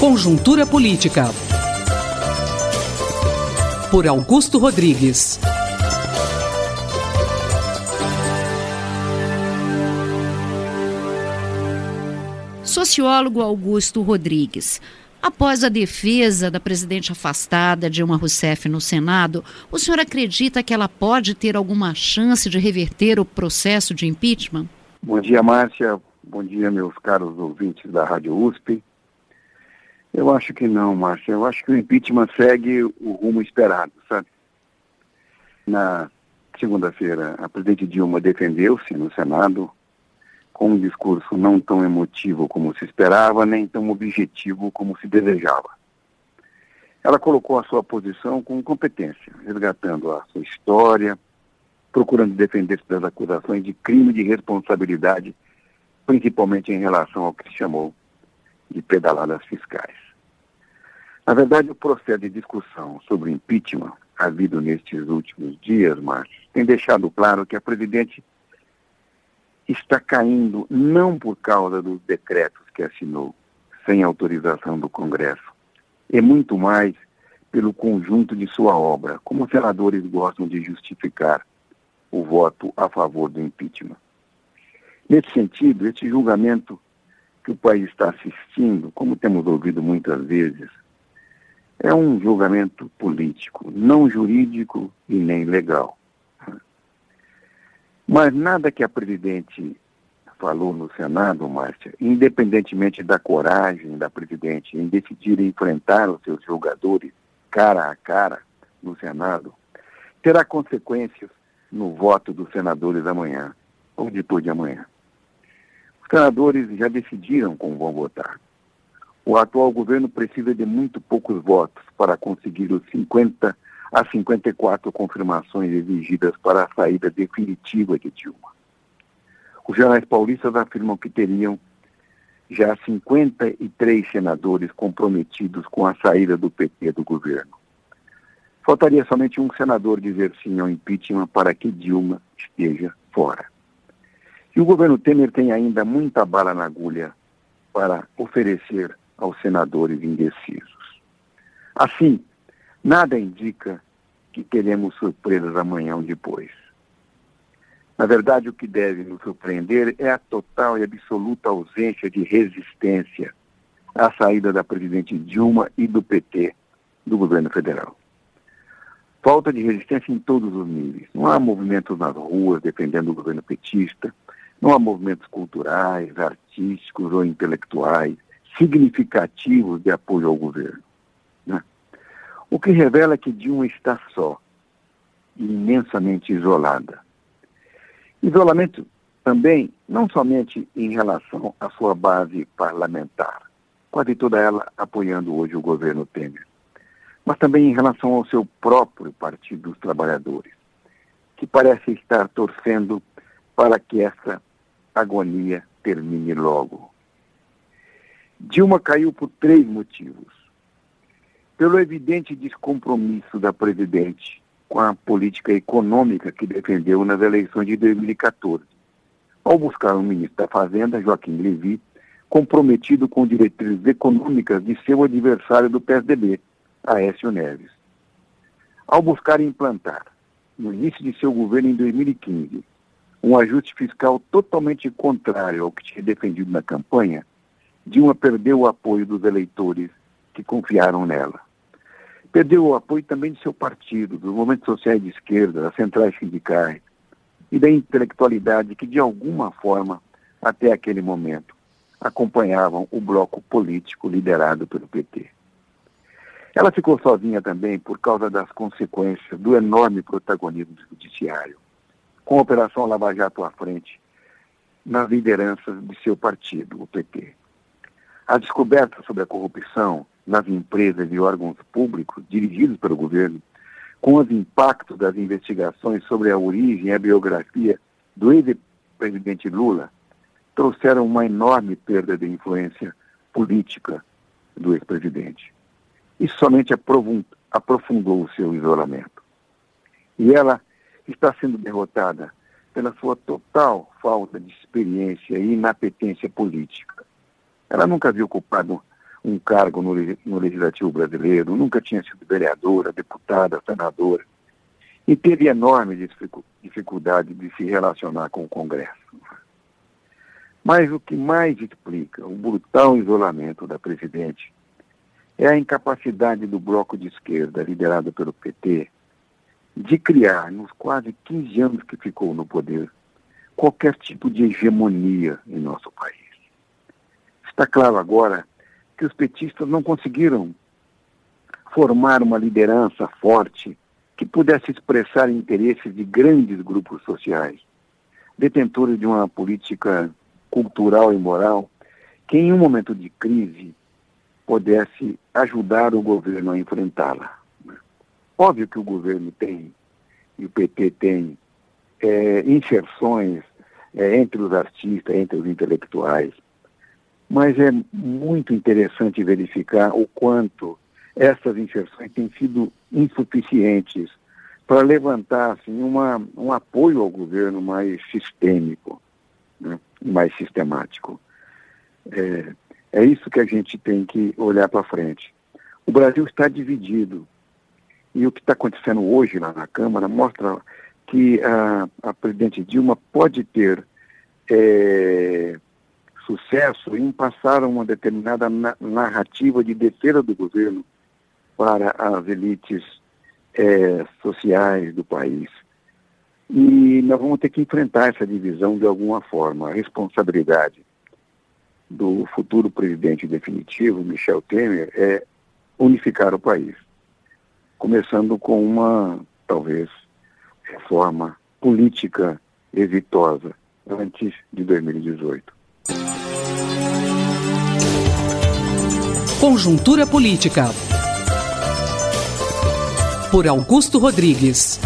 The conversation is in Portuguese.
Conjuntura Política. Por Augusto Rodrigues. Sociólogo Augusto Rodrigues. Após a defesa da presidente afastada Dilma Rousseff no Senado, o senhor acredita que ela pode ter alguma chance de reverter o processo de impeachment? Bom dia, Márcia. Bom dia, meus caros ouvintes da Rádio USP. Eu acho que não, Márcia. Eu acho que o impeachment segue o rumo esperado, sabe? Na segunda-feira, a presidente Dilma defendeu-se no Senado com um discurso não tão emotivo como se esperava, nem tão objetivo como se desejava. Ela colocou a sua posição com competência, resgatando a sua história, procurando defender-se das acusações de crime de responsabilidade, principalmente em relação ao que se chamou de pedaladas fiscais. Na verdade, o processo de discussão sobre impeachment havido nestes últimos dias, Márcio, tem deixado claro que a presidente está caindo não por causa dos decretos que assinou, sem autorização do Congresso, e muito mais pelo conjunto de sua obra, como os senadores gostam de justificar o voto a favor do impeachment. Nesse sentido, esse julgamento que o país está assistindo, como temos ouvido muitas vezes, é um julgamento político, não jurídico e nem legal. Mas nada que a presidente falou no Senado, Márcia, independentemente da coragem da presidente em decidir enfrentar os seus jogadores cara a cara no Senado, terá consequências no voto dos senadores amanhã ou depois de amanhã. Os senadores já decidiram como vão votar. O atual governo precisa de muito poucos votos para conseguir os 50 a 54 confirmações exigidas para a saída definitiva de Dilma. Os jornais paulistas afirmam que teriam já 53 senadores comprometidos com a saída do PT do governo. Faltaria somente um senador dizer sim ao impeachment para que Dilma esteja fora. E o governo Temer tem ainda muita bala na agulha para oferecer aos senadores indecisos. Assim, nada indica que teremos surpresas amanhã ou depois. Na verdade, o que deve nos surpreender é a total e absoluta ausência de resistência à saída da presidente Dilma e do PT do governo federal falta de resistência em todos os níveis. Não há movimentos nas ruas defendendo o governo petista, não há movimentos culturais, artísticos ou intelectuais significativos de apoio ao governo. Né? O que revela que Dilma está só imensamente isolada. Isolamento também, não somente em relação à sua base parlamentar, quase toda ela apoiando hoje o governo Temer, mas também em relação ao seu próprio Partido dos Trabalhadores, que parece estar torcendo para que essa agonia termine logo. Dilma caiu por três motivos. Pelo evidente descompromisso da presidente com a política econômica que defendeu nas eleições de 2014, ao buscar o ministro da Fazenda, Joaquim Levy, comprometido com diretrizes econômicas de seu adversário do PSDB, Aécio Neves. Ao buscar implantar, no início de seu governo em 2015, um ajuste fiscal totalmente contrário ao que tinha defendido na campanha, Dilma perdeu o apoio dos eleitores que confiaram nela. Perdeu o apoio também de seu partido, dos movimentos sociais de esquerda, das centrais sindicais e da intelectualidade que, de alguma forma, até aquele momento, acompanhavam o bloco político liderado pelo PT. Ela ficou sozinha também por causa das consequências do enorme protagonismo do judiciário, com a Operação Lava Jato à frente, nas lideranças de seu partido, o PT. A descoberta sobre a corrupção nas empresas e órgãos públicos dirigidos pelo governo, com os impactos das investigações sobre a origem e a biografia do ex-presidente Lula, trouxeram uma enorme perda de influência política do ex-presidente. Isso somente aprofundou o seu isolamento. E ela está sendo derrotada pela sua total falta de experiência e inapetência política. Ela nunca havia ocupado um cargo no, no Legislativo brasileiro, nunca tinha sido vereadora, deputada, senadora, e teve enorme dificuldade de se relacionar com o Congresso. Mas o que mais explica o brutal isolamento da presidente é a incapacidade do bloco de esquerda, liderado pelo PT, de criar, nos quase 15 anos que ficou no poder, qualquer tipo de hegemonia em nosso país. Está claro agora que os petistas não conseguiram formar uma liderança forte que pudesse expressar interesses de grandes grupos sociais, detentores de uma política cultural e moral que, em um momento de crise, pudesse ajudar o governo a enfrentá-la. Óbvio que o governo tem, e o PT tem, é, inserções é, entre os artistas, entre os intelectuais, mas é muito interessante verificar o quanto essas inserções têm sido insuficientes para levantar assim, uma, um apoio ao governo mais sistêmico, né, mais sistemático. É, é isso que a gente tem que olhar para frente. O Brasil está dividido. E o que está acontecendo hoje lá na Câmara mostra que a, a presidente Dilma pode ter é, sucesso em passar uma determinada na narrativa de defesa do governo para as elites é, sociais do país. E nós vamos ter que enfrentar essa divisão de alguma forma. A responsabilidade do futuro presidente definitivo, Michel Temer, é unificar o país, começando com uma, talvez, reforma política exitosa antes de 2018. Conjuntura Política. Por Augusto Rodrigues.